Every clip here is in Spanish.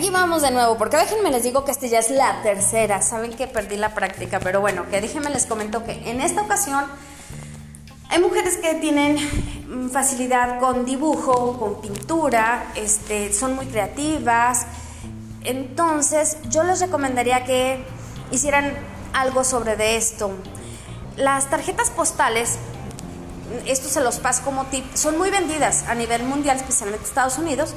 Aquí vamos de nuevo, porque déjenme les digo que este ya es la tercera. Saben que perdí la práctica, pero bueno, que déjenme les comento que en esta ocasión hay mujeres que tienen mm, facilidad con dibujo, con pintura, este, son muy creativas. Entonces, yo les recomendaría que hicieran algo sobre de esto. Las tarjetas postales, esto se los paso como tip, son muy vendidas a nivel mundial, especialmente Estados Unidos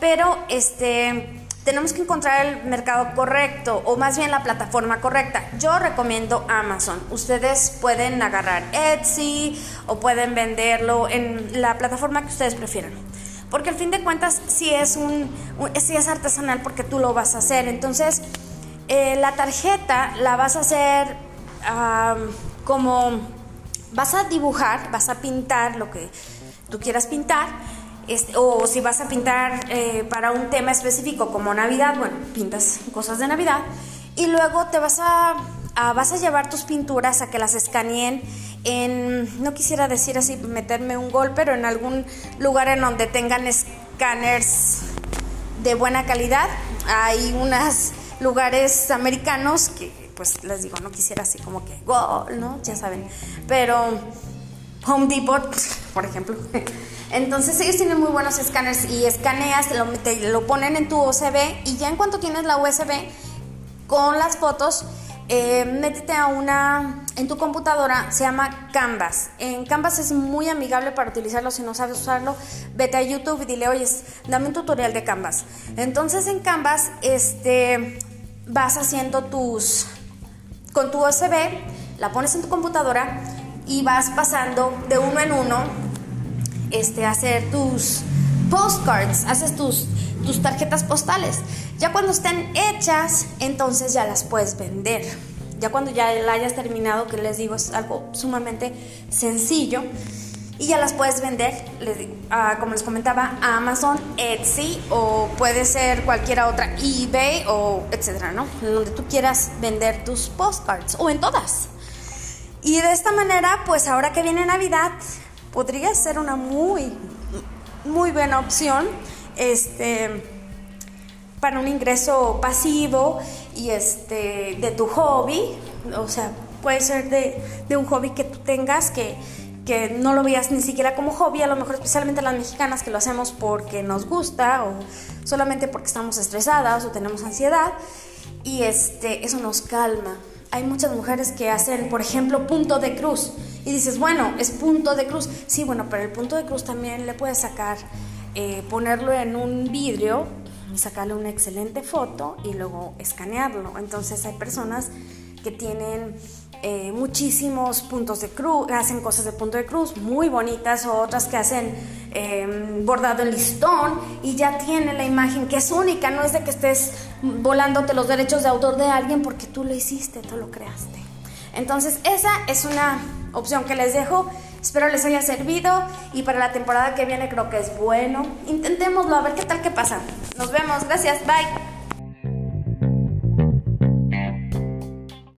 pero este tenemos que encontrar el mercado correcto o más bien la plataforma correcta. Yo recomiendo Amazon. Ustedes pueden agarrar Etsy o pueden venderlo en la plataforma que ustedes prefieran. Porque al fin de cuentas sí es, un, es artesanal porque tú lo vas a hacer. Entonces, eh, la tarjeta la vas a hacer como vas a dibujar, vas a pintar lo que tú quieras pintar este, o si vas a pintar eh, para un tema específico como Navidad, bueno, pintas cosas de Navidad y luego te vas a, vas a llevar tus pinturas a que las escaneen en, no quisiera decir así, meterme un gol, pero en algún lugar en donde tengan escáneres de buena calidad. Hay unos lugares americanos que, pues les digo, no quisiera así como que gol, ¿no? Ya saben, pero Home Depot, por ejemplo. Entonces ellos tienen muy buenos escáneres y escaneas, lo, lo ponen en tu USB y ya en cuanto tienes la USB con las fotos, eh, métete a una, en tu computadora, se llama Canvas. En Canvas es muy amigable para utilizarlo, si no sabes usarlo, vete a YouTube y dile, oye, dame un tutorial de Canvas. Entonces en Canvas este, vas haciendo tus, con tu USB, la pones en tu computadora y vas pasando de uno en uno este, hacer tus postcards, haces tus, tus tarjetas postales. Ya cuando estén hechas, entonces ya las puedes vender. Ya cuando ya la hayas terminado, que les digo es algo sumamente sencillo, y ya las puedes vender, ah, como les comentaba, a Amazon, Etsy o puede ser cualquiera otra, eBay o etcétera, ¿no? Donde tú quieras vender tus postcards o en todas. Y de esta manera, pues ahora que viene Navidad, podría ser una muy, muy buena opción este, para un ingreso pasivo y este, de tu hobby. O sea, puede ser de, un hobby que tú tengas que, que no lo veas ni siquiera como hobby, a lo mejor especialmente las mexicanas que lo hacemos porque nos gusta o solamente porque estamos estresadas o tenemos ansiedad y este, eso nos calma. Hay muchas mujeres que hacen, por ejemplo, punto de cruz y dices, bueno, es punto de cruz. Sí, bueno, pero el punto de cruz también le puedes sacar, eh, ponerlo en un vidrio y sacarle una excelente foto y luego escanearlo. Entonces hay personas que tienen eh, muchísimos puntos de cruz, hacen cosas de punto de cruz muy bonitas, o otras que hacen em, bordado en listón y ya tienen la imagen que es única, no es de que estés volándote los derechos de autor de alguien porque tú lo hiciste, tú lo creaste. Entonces esa es una opción que les dejo. Espero les haya servido y para la temporada que viene creo que es bueno. Intentémoslo, a ver qué tal que pasa. Nos vemos, gracias, bye.